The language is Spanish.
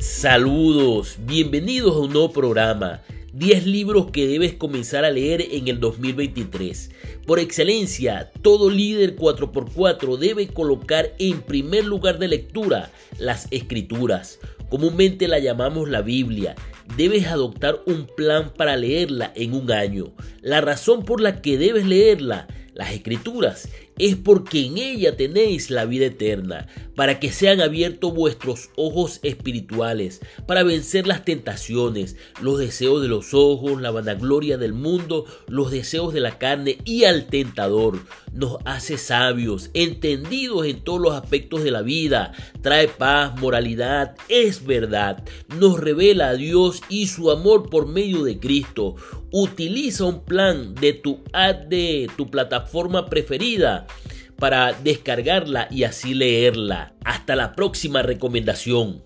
Saludos, bienvenidos a un nuevo programa. 10 libros que debes comenzar a leer en el 2023. Por excelencia, todo líder 4x4 debe colocar en primer lugar de lectura las escrituras. Comúnmente la llamamos la Biblia. Debes adoptar un plan para leerla en un año. La razón por la que debes leerla las escrituras, es porque en ella tenéis la vida eterna, para que sean abiertos vuestros ojos espirituales, para vencer las tentaciones, los deseos de los ojos, la vanagloria del mundo, los deseos de la carne y al tentador. Nos hace sabios, entendidos en todos los aspectos de la vida, trae paz, moralidad, es verdad, nos revela a Dios y su amor por medio de Cristo. Utiliza un plan de tu ad de tu plataforma preferida para descargarla y así leerla. Hasta la próxima recomendación.